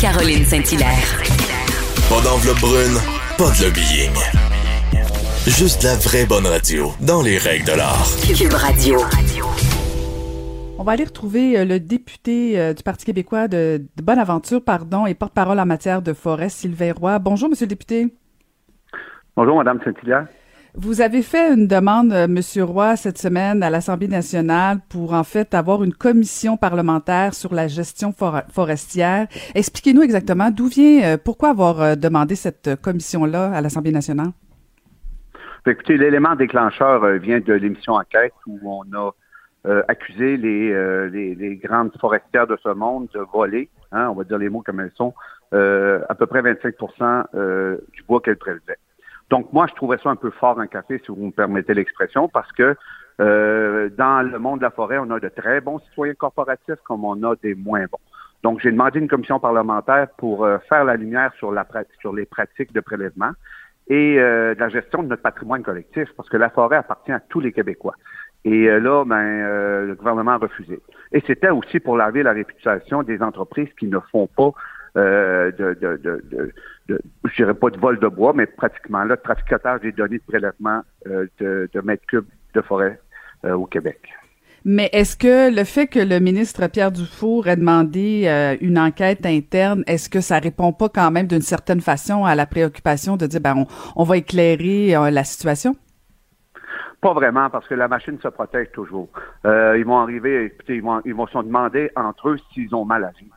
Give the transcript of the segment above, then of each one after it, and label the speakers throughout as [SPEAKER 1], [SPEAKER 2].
[SPEAKER 1] Caroline Saint-Hilaire.
[SPEAKER 2] Pas d'enveloppe brune, pas de lobbying. Juste la vraie bonne radio, dans les règles de l'art.
[SPEAKER 1] Cube Radio.
[SPEAKER 3] On va aller retrouver euh, le député euh, du Parti québécois de, de Bonaventure, pardon, et porte-parole en matière de forêt, Sylvain Roy. Bonjour, Monsieur le député.
[SPEAKER 4] Bonjour, Madame Saint-Hilaire.
[SPEAKER 3] Vous avez fait une demande, euh, Monsieur Roy, cette semaine à l'Assemblée nationale pour en fait avoir une commission parlementaire sur la gestion for- forestière. Expliquez-nous exactement d'où vient, euh, pourquoi avoir euh, demandé cette commission-là à l'Assemblée nationale?
[SPEAKER 4] Fait, Écoutez, l'élément déclencheur vient de l'émission Enquête où on a accusé les, grandes forestières de ce monde de voler, hein, on va dire les mots comme elles sont, à peu près 25% euh, du bois qu'elles prélevaient. Donc moi, je trouvais ça un peu fort un café, si vous me permettez l'expression, parce que euh, dans le monde de la forêt, on a de très bons citoyens corporatifs comme on a des moins bons. Donc, j'ai demandé une commission parlementaire pour euh, faire la lumière sur, la, sur les pratiques de prélèvement et euh, de la gestion de notre patrimoine collectif, parce que la forêt appartient à tous les Québécois. Et euh, là, ben, euh, le gouvernement a refusé. Et c'était aussi pour laver la réputation des entreprises qui ne font pas euh, de, de, de, de, de- je dirais pas de vol de bois, mais pratiquement là, traficotage des données de prélèvement euh, de, de mètres cubes de forêt euh, au Québec.
[SPEAKER 3] Mais est-ce que le fait que le ministre Pierre Dufour ait demandé euh, une enquête interne, est-ce que ça répond pas quand même d'une certaine façon à la préoccupation de dire ben on, on va éclairer euh, la situation?
[SPEAKER 4] Pas vraiment, parce que la machine se protège toujours. Euh, ils vont arriver, écoutez, ils vont, ils vont se demander entre eux s'ils ont mal agi.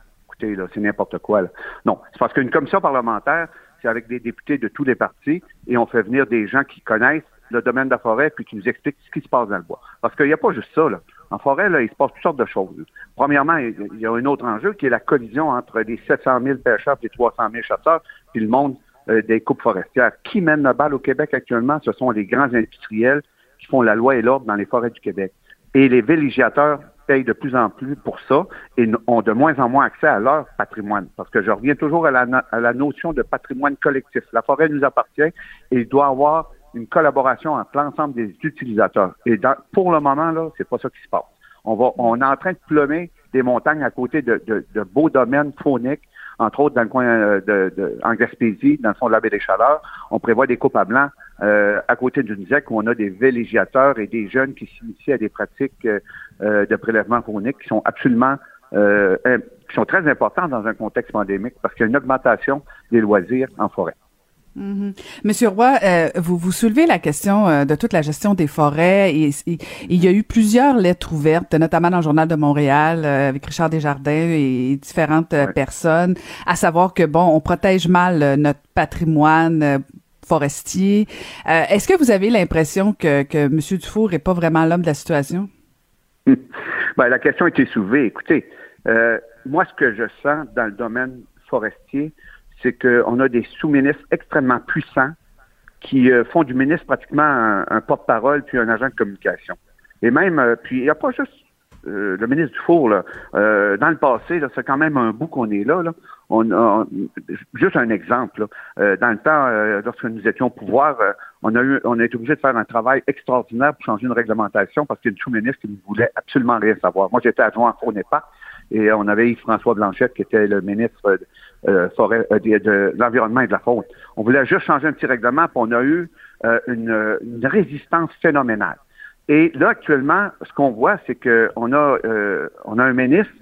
[SPEAKER 4] C'est n'importe quoi. Non, c'est parce qu'une commission parlementaire, c'est avec des députés de tous les partis, et on fait venir des gens qui connaissent le domaine de la forêt, puis qui nous expliquent ce qui se passe dans le bois. Parce qu'il n'y a pas juste ça. En forêt, il se passe toutes sortes de choses. Premièrement, il il y a un autre enjeu qui est la collision entre les 700 000 pêcheurs et les 300 000 chasseurs, puis le monde euh, des coupes forestières. Qui mène la balle au Québec actuellement? Ce sont les grands industriels qui font la loi et l'ordre dans les forêts du Québec. Et les villégiateurs payent de plus en plus pour ça et ont de moins en moins accès à leur patrimoine. Parce que je reviens toujours à la, notion de patrimoine collectif. La forêt nous appartient et il doit avoir une collaboration entre l'ensemble des utilisateurs. Et pour le moment, là, c'est pas ça qui se passe. On est en train de plumer des montagnes à côté de, beaux domaines fauniques, entre autres dans le coin euh, de, de- en Gaspésie, dans le fond de la baie des Chaleurs. On prévoit des coupes à blanc euh, à côté d'une ZEC où on a des villégiateurs et des jeunes qui s'initient à des pratiques euh, euh, de prélèvement faunique qui sont absolument euh, qui sont très importantes dans un contexte pandémique parce qu'il y a une augmentation des loisirs en forêt.
[SPEAKER 3] Mhm. Monsieur Roy, euh, vous vous soulevez la question euh, de toute la gestion des forêts et, et- et il y a eu plusieurs lettres ouvertes, notamment dans le journal de Montréal euh, avec Richard Desjardins et différentes
[SPEAKER 4] Ouais.
[SPEAKER 3] personnes, à savoir que bon, on protège mal notre patrimoine forestier. Euh, Est-ce que vous avez l'impression que, que Monsieur Dufour est pas vraiment l'homme de la situation?
[SPEAKER 4] Ben, la question a été soulevée. Écoutez, euh, moi, ce que je sens dans le domaine forestier, c'est qu'on a des sous-ministres extrêmement puissants qui euh, font du ministre pratiquement un, porte-parole puis un agent de communication. Et même, puis il n'y a pas juste euh, le ministre Dufour, là, euh, dans le passé, c'est quand même un bout qu'on est là. là. On, a- juste un exemple. là. Euh, dans le temps, euh, lorsque nous étions au pouvoir, on a eu, on a été obligé de faire un travail extraordinaire pour changer une réglementation parce qu'il y a une sous-ministre qui ne voulait absolument rien savoir. Moi, j'étais adjoint à Faune et on avait Yves-François Blanchette qui était le ministre euh, forêt, de, de l'environnement et de la faune. On voulait juste changer un petit règlement, puis on a eu une, une résistance phénoménale. Et là, actuellement, ce qu'on voit, c'est qu'on a, euh, on a un ministre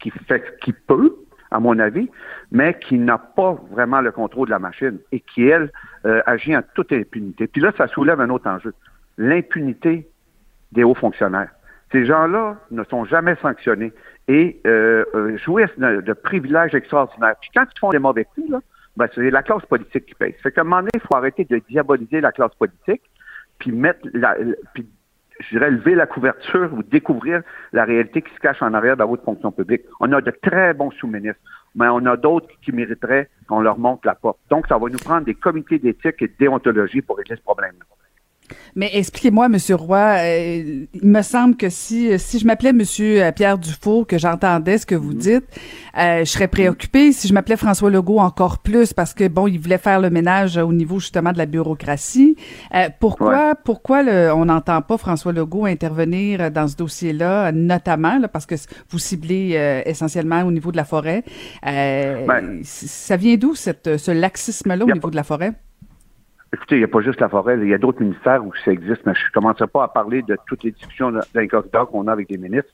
[SPEAKER 4] qui fait ce qu'il peut, à mon avis, mais qui n'a pas vraiment le contrôle de la machine et qui, elle, euh, agit en toute impunité. Puis là, ça soulève un autre enjeu. L'impunité des hauts fonctionnaires. Ces gens-là ne sont jamais sanctionnés et euh, euh, jouissent de, privilèges extraordinaires. Puis quand ils font des mauvais coups, là, ben, c'est la classe politique qui paye. Fait qu'à un moment donné, il faut arrêter de diaboliser la classe politique, puis mettre la, la- puis je dirais, lever la couverture ou découvrir la réalité qui se cache en arrière de haute fonction publique. On a de très bons sous-ministres, mais on a d'autres qui mériteraient qu'on leur montre la porte. Donc, ça va nous prendre des comités d'éthique et de déontologie pour régler ce problème-là.
[SPEAKER 3] Mais expliquez-moi, Monsieur Roy, euh, il me semble que si si je m'appelais Monsieur euh, Pierre Dufour, que j'entendais ce que vous mhm. dites, euh, je serais préoccupée. Si je m'appelais François Legault, encore plus, parce que bon, il voulait faire le ménage au niveau justement de la bureaucratie. pourquoi pourquoi on n'entend pas François Legault intervenir dans ce dossier-là, notamment parce que vous ciblez essentiellement au niveau de la forêt? Ben ça vient d'où cette ce laxisme-là au niveau de la forêt?
[SPEAKER 4] Écoutez, il n'y a pas juste la forêt, il y a d'autres ministères où ça existe, mais je ne commencerai pas à parler de toutes les discussions d'un corridor qu'on a avec les ministres,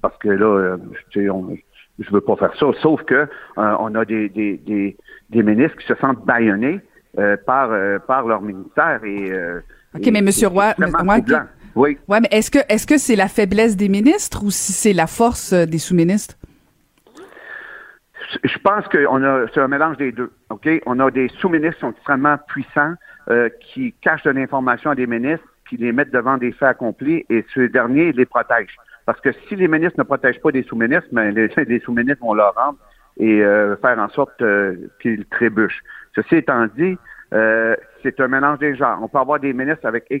[SPEAKER 4] parce que là, euh, je ne veux pas faire ça, sauf que euh, on a des, des, des, ministres qui se sentent baïonnés euh, par, par leur ministère. Et,
[SPEAKER 3] OK, mais M. Roy,
[SPEAKER 4] oui.
[SPEAKER 3] Ouais, mais est-ce que est-ce que c'est la faiblesse des ministres ou si c'est la force des sous-ministres?
[SPEAKER 4] Je pense a c'est un mélange des deux. OK? On a des sous-ministres qui sont extrêmement puissants, euh, qui cachent de l'information à des ministres, qui les mettent devant des faits accomplis, et ces derniers les protègent. Parce que si les ministres ne protègent pas des sous-ministres, ben, les, sous-ministres vont leur rendre et euh, faire en sorte euh, qu'ils trébuchent. Ceci étant dit, c'est un mélange des genres. On peut avoir des ministres avec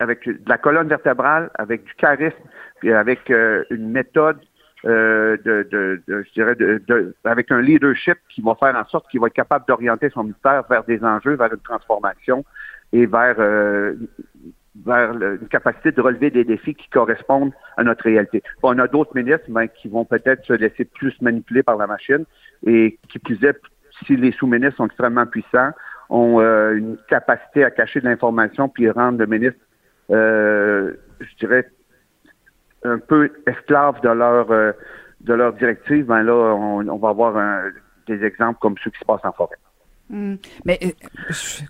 [SPEAKER 4] avec de la colonne vertébrale, avec du charisme, puis avec une méthode euh, de, de, je dirais, de, avec un leadership qui va faire en sorte qu'il va être capable d'orienter son ministère vers des enjeux, vers une transformation et vers, euh, vers une capacité de relever des défis qui correspondent à notre réalité. on a d'autres ministres ben, qui vont peut-être se laisser plus manipuler par la machine et qui plus est, si les sous-ministres sont extrêmement puissants, ont euh, une capacité à cacher de l'information puis rendre le ministre, je dirais, un peu esclaves de leur euh, de leur directive, ben là, on, on va avoir un, des exemples comme ceux qui se passent en forêt.
[SPEAKER 3] Hmm. Mais euh,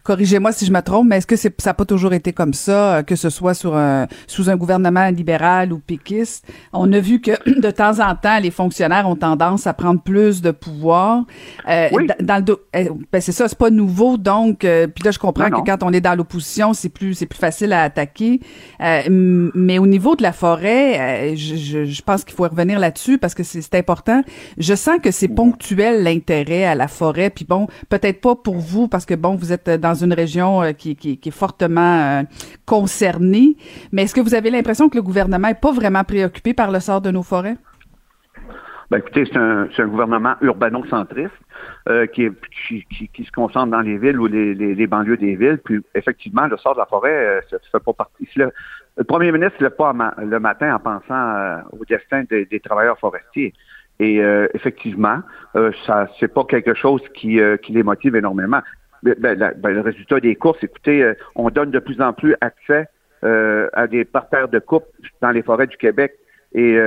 [SPEAKER 3] corrigez-moi si je me trompe, mais est-ce que c'est, ça n'a pas toujours été comme ça, euh, que ce soit sur un, sous un gouvernement libéral ou péquiste? On a vu que de temps en temps, les fonctionnaires ont tendance à prendre plus de pouvoir. Euh, dans le eh, ben c'est ça, c'est pas nouveau. Donc, puis là, je comprends que quand on est dans l'opposition, c'est plus c'est plus facile à attaquer. mais au niveau de la forêt, je, je, pense qu'il faut revenir là-dessus parce que c'est, c'est important. Je sens que c'est ponctuel l'intérêt à la forêt. Puis bon, peut-être pas pour vous parce que bon, vous êtes dans une région euh, qui, est fortement euh, concernée. Mais est-ce que vous avez l'impression que le gouvernement est pas vraiment préoccupé par le sort de nos forêts?
[SPEAKER 4] Ben écoutez, c'est un, gouvernement urbano-centriste euh, qui, se concentre dans les villes ou les, banlieues des villes. Puis effectivement, le sort de la forêt, ça fait pas partie. Le, premier ministre ne lève pas le matin en pensant au destin des travailleurs forestiers. Et euh, effectivement, euh, ça c'est pas quelque chose qui, euh, qui les motive énormément. Ben, ben, le résultat des courses, écoutez, euh, on donne de plus en plus accès à des parterres de coupe dans les forêts du Québec. Et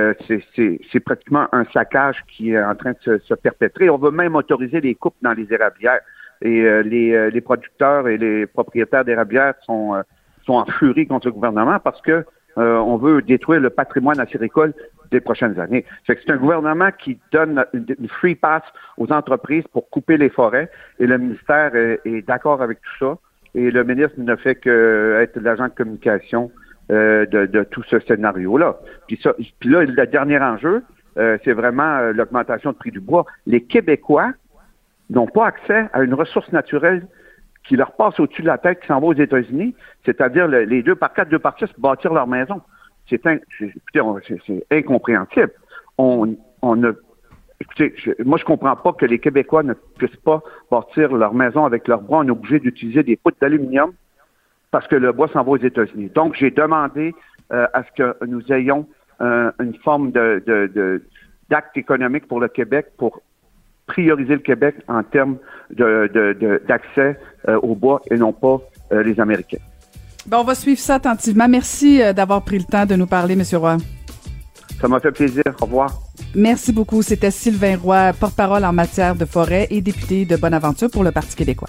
[SPEAKER 4] c'est pratiquement un saccage qui est en train de se, se, perpétrer. On veut même autoriser les coupes dans les érablières. Et les, les producteurs et les propriétaires d'érablières sont, sont en furie contre le gouvernement parce que on veut détruire le patrimoine acéricole des prochaines années. C'est un gouvernement qui donne une free pass aux entreprises pour couper les forêts et le ministère est, d'accord avec tout ça. Et le ministre ne fait que être l'agent de communication euh, de, tout ce scénario-là. Puis, là, le dernier enjeu, euh, c'est vraiment euh, l'augmentation du prix du bois. Les Québécois n'ont pas accès à une ressource naturelle qui leur passe au-dessus de la tête, qui s'en va aux États-Unis, c'est-à-dire les deux par quatre, deux par six, bâtir leur maison c'est c'est incompréhensible. On, on a, écoutez, je, moi je comprends pas que les Québécois ne puissent pas bâtir leur maison avec leur bois. On est obligé d'utiliser des poutres d'aluminium parce que le bois s'en va aux États-Unis. Donc j'ai demandé euh, à ce que nous ayons euh, une forme de, d'acte économique pour le Québec pour prioriser le Québec en termes de, d'accès euh, au bois et non pas les Américains.
[SPEAKER 3] Bon, on va suivre ça attentivement. Merci euh, d'avoir pris le temps de nous parler, Monsieur Roy.
[SPEAKER 4] Ça m'a fait plaisir. Au revoir.
[SPEAKER 3] Merci beaucoup. C'était Sylvain Roy, porte-parole en matière de forêt et député de Bonaventure pour le Parti québécois.